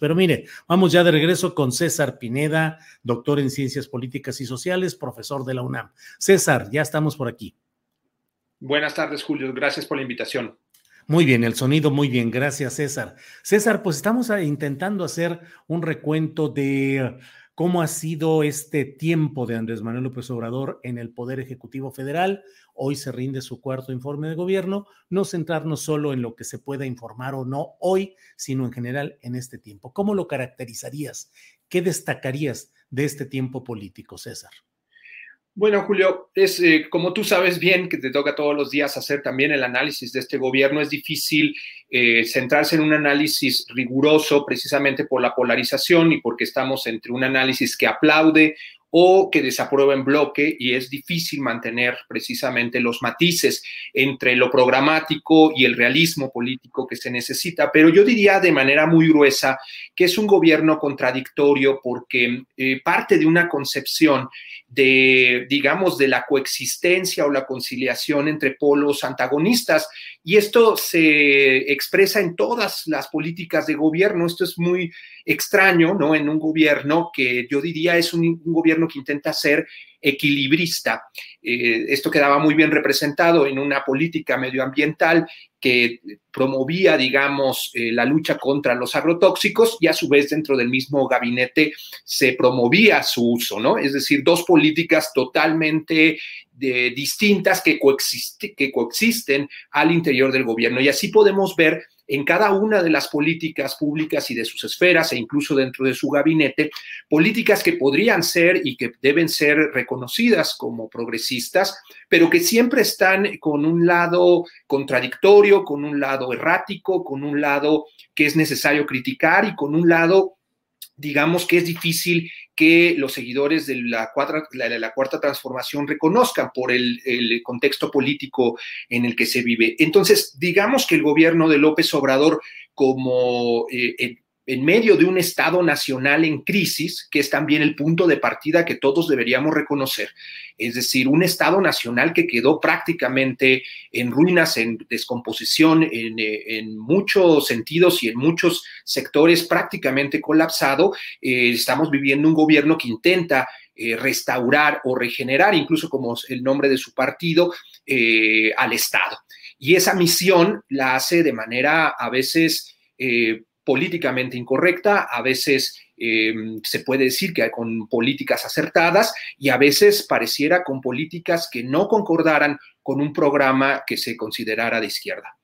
Pero mire, vamos ya de regreso con César Pineda, doctor en Ciencias Políticas y Sociales, profesor de la UNAM. César, ya estamos por aquí. Buenas tardes, Julio. Gracias por la invitación. Muy bien, el sonido muy bien. Gracias, César. César, pues estamos intentando hacer un recuento de cómo ha sido este tiempo de Andrés Manuel López Obrador en el Poder Ejecutivo Federal. Hoy se rinde su cuarto informe de gobierno. No centrarnos solo en lo que se pueda informar o no hoy, sino en general en este tiempo. ¿Cómo lo caracterizarías? ¿Qué destacarías de este tiempo político, César? Bueno, Julio, es eh, como tú sabes bien que te toca todos los días hacer también el análisis de este gobierno, es difícil eh, centrarse en un análisis riguroso precisamente por la polarización y porque estamos entre un análisis que aplaude o que desaprueba en bloque y es difícil mantener precisamente los matices entre lo programático y el realismo político que se necesita. Pero yo diría de manera muy gruesa que es un gobierno contradictorio porque eh, parte de una concepción de, digamos, de la coexistencia o la conciliación entre polos antagonistas. Y esto se expresa en todas las políticas de gobierno. Esto es muy extraño, ¿no? En un gobierno que yo diría es un, gobierno que intenta ser equilibrista. Eh, esto quedaba muy bien representado en una política medioambiental que promovía, digamos, eh, la lucha contra los agrotóxicos y a su vez dentro del mismo gabinete se promovía su uso, ¿no? Es decir, dos políticas totalmente eh, distintas que, que coexisten al interior del gobierno. Y así podemos ver en cada una de las políticas públicas y de sus esferas e incluso dentro de su gabinete, políticas que podrían ser y que deben ser reconocidas como progresistas, pero que siempre están con un lado contradictorio, con un lado errático, con un lado que es necesario criticar y con un lado digamos que es difícil que los seguidores de la, la, cuarta transformación reconozcan por el, contexto político en el que se vive. Entonces, digamos que el gobierno de López Obrador, como eh, en medio de un Estado nacional en crisis, que es también el punto de partida que todos deberíamos reconocer. Es decir, un Estado nacional que quedó prácticamente en ruinas, en descomposición, en, eh, muchos sentidos y en muchos sectores prácticamente colapsado. Eh, estamos viviendo un gobierno que intenta eh, restaurar o regenerar, incluso como el nombre de su partido, al Estado. Y esa misión la hace de manera a veces políticamente incorrecta, a veces eh, se puede decir que con políticas acertadas y a veces pareciera con políticas que no concordaran con un programa que se considerara de izquierda.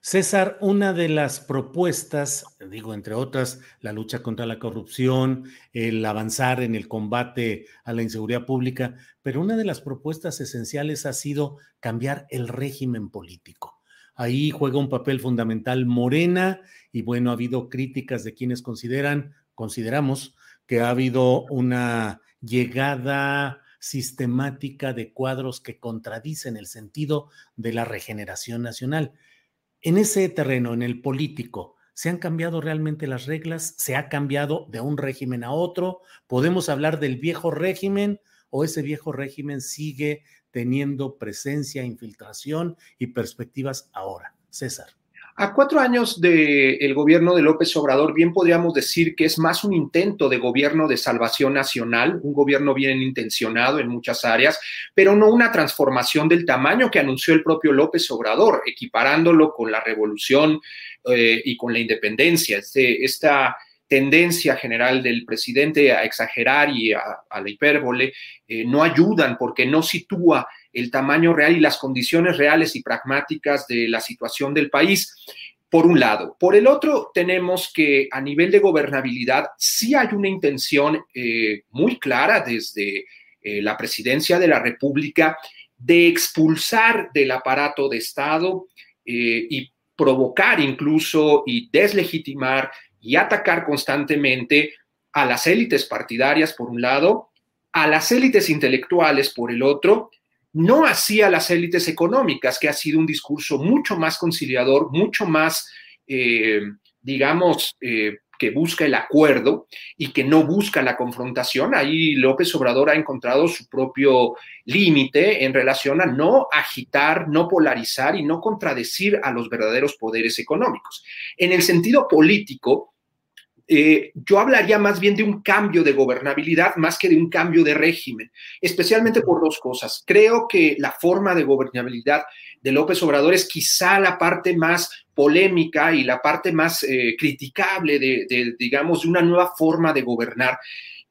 César, una de las propuestas, digo, entre otras, la lucha contra la corrupción, el avanzar en el combate a la inseguridad pública, pero una de las propuestas esenciales ha sido cambiar el régimen político. Ahí juega un papel fundamental Morena y bueno, ha habido críticas de quienes consideran, consideramos que ha habido una llegada sistemática de cuadros que contradicen el sentido de la regeneración nacional. En ese terreno, en el político, ¿se han cambiado realmente las reglas? ¿Se ha cambiado de un régimen a otro? ¿Podemos hablar del viejo régimen o ese viejo régimen sigue teniendo presencia, infiltración y perspectivas ahora? César. A cuatro años del gobierno de López Obrador, bien podríamos decir que es más un intento de gobierno de salvación nacional, un gobierno bien intencionado en muchas áreas, pero no una transformación del tamaño que anunció el propio López Obrador, equiparándolo con la revolución eh, y con la independencia. Este, esta tendencia general del presidente a exagerar y a, la hipérbole eh, no ayudan porque no sitúa el tamaño real y las condiciones reales y pragmáticas de la situación del país por un lado. Por el otro, tenemos que a nivel de gobernabilidad sí hay una intención eh, muy clara desde eh, la presidencia de la República de expulsar del aparato de Estado y provocar incluso y deslegitimar y atacar constantemente a las élites partidarias, por un lado, a las élites intelectuales, por el otro, no así a las élites económicas, que ha sido un discurso mucho más conciliador, mucho más, eh, digamos, eh, que busca el acuerdo y que no busca la confrontación. Ahí López Obrador ha encontrado su propio límite en relación a no agitar, no polarizar y no contradecir a los verdaderos poderes económicos. En el sentido político, eh, yo hablaría más bien de un cambio de gobernabilidad más que de un cambio de régimen, especialmente por dos cosas. Creo que la forma de gobernabilidad de López Obrador es quizá la parte más polémica y la parte más eh, criticable de, digamos, de una nueva forma de gobernar.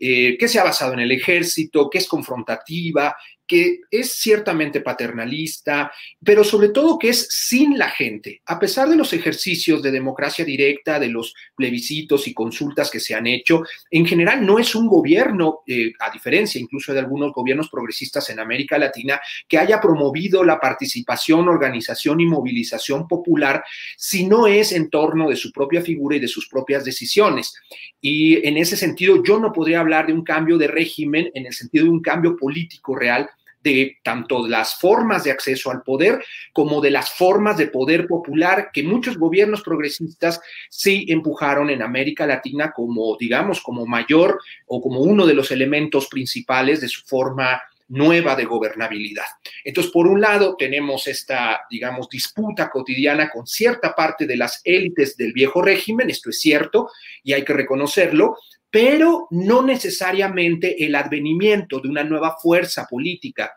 Eh, que se ha basado en el ejército, que es confrontativa, que es ciertamente paternalista, pero sobre todo que es sin la gente. A pesar de los ejercicios de democracia directa, de los plebiscitos y consultas que se han hecho, en general no es un gobierno, eh, a diferencia incluso de algunos gobiernos progresistas en América Latina, que haya promovido la participación, organización y movilización popular, si no es en torno de su propia figura y de sus propias decisiones. Y en ese sentido, yo no podría hablar de un cambio de régimen en el sentido de un cambio político real, de tanto las formas de acceso al poder como de las formas de poder popular que muchos gobiernos progresistas sí empujaron en América Latina como, digamos, como mayor o como uno de los elementos principales de su forma nueva de gobernabilidad. Entonces, por un lado, tenemos esta, digamos, disputa cotidiana con cierta parte de las élites del viejo régimen, esto es cierto y hay que reconocerlo, pero no necesariamente el advenimiento de una nueva fuerza política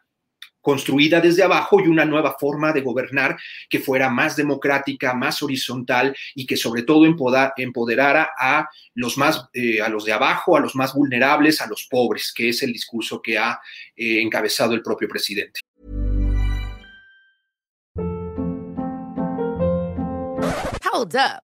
construida desde abajo y una nueva forma de gobernar que fuera más democrática, más horizontal y que sobre todo empoderara a los más, eh, a los de abajo, a los más vulnerables, a los pobres, que es el discurso que ha eh, encabezado el propio presidente. Hold up.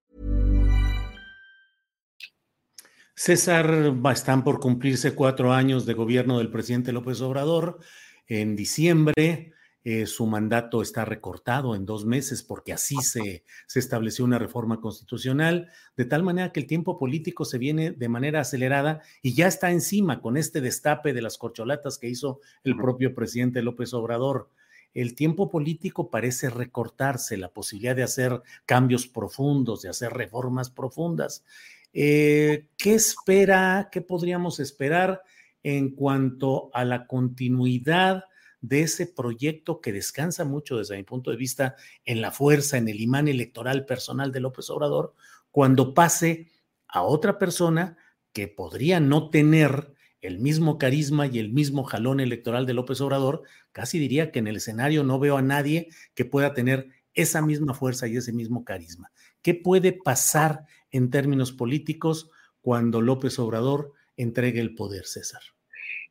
César, están por cumplirse cuatro años de gobierno del presidente López Obrador. En diciembre, eh, su mandato está recortado en dos meses porque así se, se estableció una reforma constitucional, de tal manera que el tiempo político se viene de manera acelerada y ya está encima con este destape de las corcholatas que hizo el propio presidente López Obrador el tiempo político parece recortarse, la posibilidad de hacer cambios profundos, de hacer reformas profundas. Eh, ¿Qué espera, qué podríamos esperar en cuanto a la continuidad de ese proyecto que descansa mucho desde mi punto de vista en la fuerza, en el imán electoral personal de López Obrador, cuando pase a otra persona que podría no tener el mismo carisma y el mismo jalón electoral de López Obrador, casi diría que en el escenario no veo a nadie que pueda tener esa misma fuerza y ese mismo carisma. ¿Qué puede pasar en términos políticos cuando López Obrador entregue el poder, César?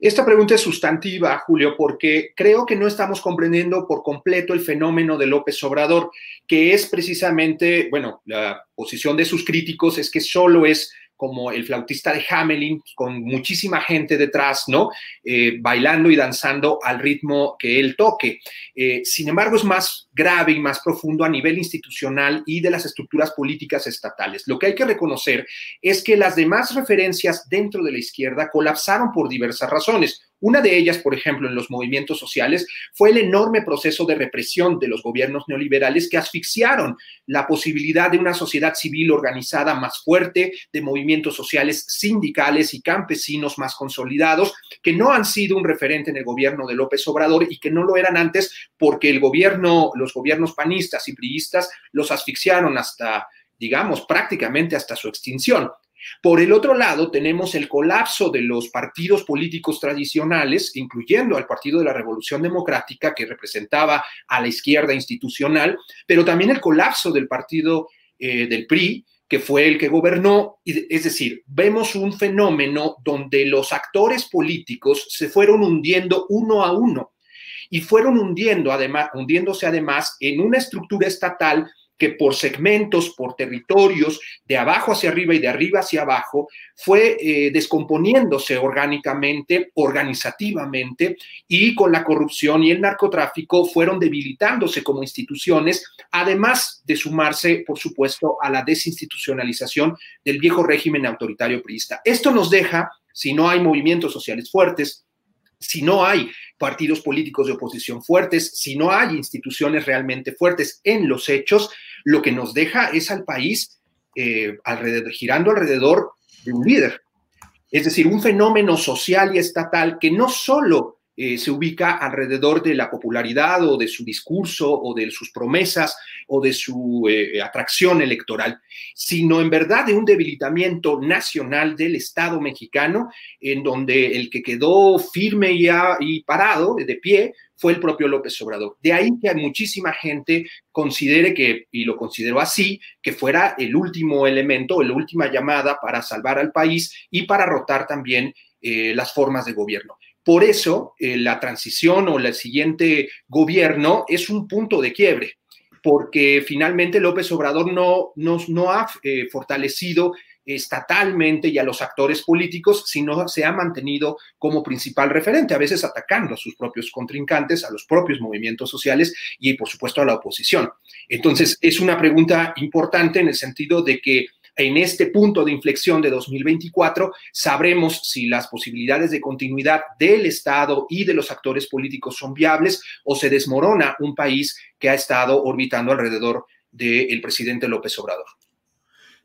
Esta pregunta es sustantiva, Julio, porque creo que no estamos comprendiendo por completo el fenómeno de López Obrador, que es precisamente, bueno, la posición de sus críticos es que solo es como el flautista de Hamelin, con muchísima gente detrás, ¿no? Eh, bailando y danzando al ritmo que él toque. Eh, sin embargo, es más grave y más profundo a nivel institucional y de las estructuras políticas estatales. Lo que hay que reconocer es que las demás referencias dentro de la izquierda colapsaron por diversas razones. Una de ellas, por ejemplo, en los movimientos sociales, fue el enorme proceso de represión de los gobiernos neoliberales que asfixiaron la posibilidad de una sociedad civil organizada más fuerte, de movimientos sociales sindicales y campesinos más consolidados, que no han sido un referente en el gobierno de López Obrador y que no lo eran antes porque el gobierno, los gobiernos panistas y priistas los asfixiaron hasta digamos, prácticamente hasta su extinción. Por el otro lado, tenemos el colapso de los partidos políticos tradicionales, incluyendo al Partido de la Revolución Democrática, que representaba a la izquierda institucional, pero también el colapso del partido eh, del PRI, que fue el que gobernó. Es decir, vemos un fenómeno donde los actores políticos se fueron hundiendo uno a uno y fueron hundiendo además, hundiéndose además en una estructura estatal que por segmentos, por territorios, de abajo hacia arriba y de arriba hacia abajo, fue eh, descomponiéndose orgánicamente, organizativamente, y con la corrupción y el narcotráfico fueron debilitándose como instituciones, además de sumarse, por supuesto, a la desinstitucionalización del viejo régimen autoritario priista. Esto nos deja, si no hay movimientos sociales fuertes, si no hay partidos políticos de oposición fuertes, si no hay instituciones realmente fuertes en los hechos, lo que nos deja es al país eh, girando alrededor de un líder. Es decir, un fenómeno social y estatal que no solo eh, se ubica alrededor de la popularidad o de su discurso o de sus promesas o de su eh, atracción electoral, sino en verdad de un debilitamiento nacional del Estado mexicano, en donde el que quedó firme y, y parado, de pie, fue el propio López Obrador. De ahí que muchísima gente considere que, y lo consideró así, que fuera el último elemento, la última llamada para salvar al país y para rotar también eh, las formas de gobierno. Por eso, eh, la transición o el siguiente gobierno es un punto de quiebre, porque finalmente López Obrador no, no ha eh, fortalecido estatalmente y a los actores políticos, sino se ha mantenido como principal referente, a veces atacando a sus propios contrincantes, a los propios movimientos sociales y, por supuesto, a la oposición. Entonces, es una pregunta importante en el sentido de que en este punto de inflexión de 2024 sabremos si las posibilidades de continuidad del Estado y de los actores políticos son viables o se desmorona un país que ha estado orbitando alrededor del presidente López Obrador.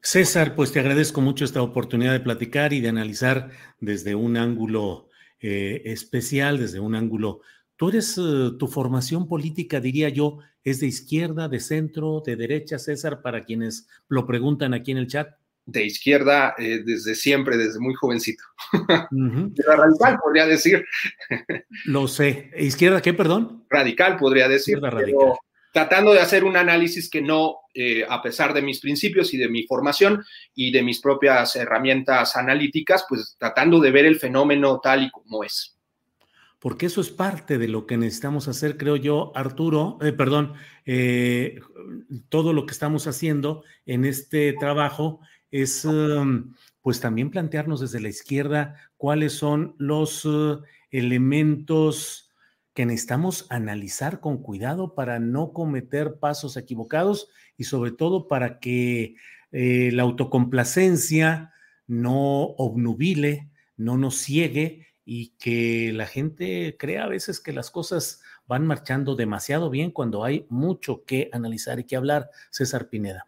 César, pues te agradezco mucho esta oportunidad de platicar y de analizar desde un ángulo eh, especial, desde un ángulo... Tú eres, eh, tu formación política, diría yo, ¿Es de izquierda, de centro, de derecha, César, para quienes lo preguntan aquí en el chat? De izquierda eh, desde siempre, desde muy jovencito. radical, podría decir. Lo sé. ¿Izquierda qué, perdón? Radical, podría decir. radical. Tratando de hacer un análisis que no, eh, a pesar de mis principios y de mi formación y de mis propias herramientas analíticas, pues tratando de ver el fenómeno tal y como es. Porque eso es parte de lo que necesitamos hacer, creo yo, Arturo, eh, perdón, eh, todo lo que estamos haciendo en este trabajo es um, pues también plantearnos desde la izquierda cuáles son los uh, elementos que necesitamos analizar con cuidado para no cometer pasos equivocados y sobre todo para que eh, la autocomplacencia no obnubile, no nos ciegue y que la gente crea a veces que las cosas van marchando demasiado bien cuando hay mucho que analizar y que hablar. César Pineda.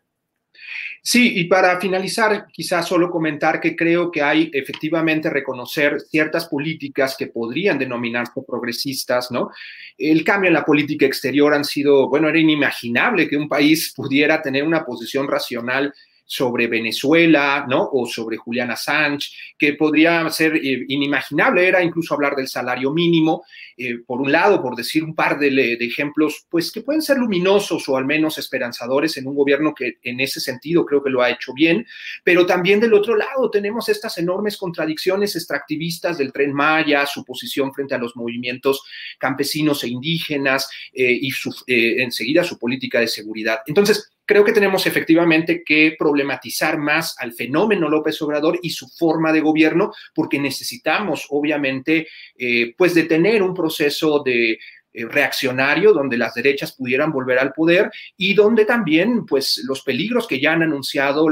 Sí, y para finalizar, quizás solo comentar que creo que hay efectivamente reconocer ciertas políticas que podrían denominarse progresistas, ¿no? El cambio en la política exterior han sido, bueno, era inimaginable que un país pudiera tener una posición racional sobre Venezuela, ¿no? O sobre Juliana Sánchez, que podría ser eh, inimaginable, era incluso hablar del salario mínimo, eh, por un lado, por decir un par de, ejemplos, pues que pueden ser luminosos o al menos esperanzadores en un gobierno que en ese sentido creo que lo ha hecho bien, pero también del otro lado tenemos estas enormes contradicciones extractivistas del tren Maya, su posición frente a los movimientos campesinos e indígenas eh, y su, enseguida su política de seguridad. Entonces, creo que tenemos efectivamente que problematizar más al fenómeno López Obrador y su forma de gobierno, porque necesitamos, obviamente, eh, pues detener un proceso de eh, reaccionario donde las derechas pudieran volver al poder y donde también pues los peligros que ya han anunciado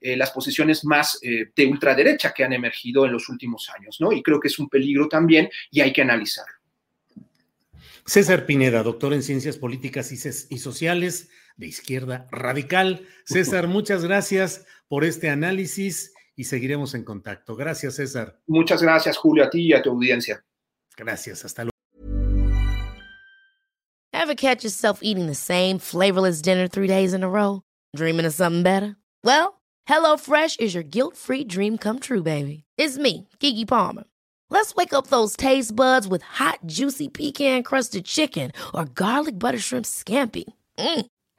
eh, las posiciones más de ultraderecha que han emergido en los últimos años, ¿no? Y creo que es un peligro también y hay que analizarlo. César Pineda, doctor en Ciencias Políticas y, Sociales de Izquierda Radical. César, muchas gracias por este análisis y seguiremos en contacto. Gracias, César. Muchas gracias, Julio, a ti y a tu audiencia. Gracias, hasta luego. Ever catch yourself eating the same flavorless dinner three days in a row? Dreaming of something better? Well, HelloFresh is your guilt-free dream come true, baby. It's me, Kiki Palmer. Let's wake up those taste buds with hot, juicy pecan crusted chicken or garlic butter shrimp scampi. Mm.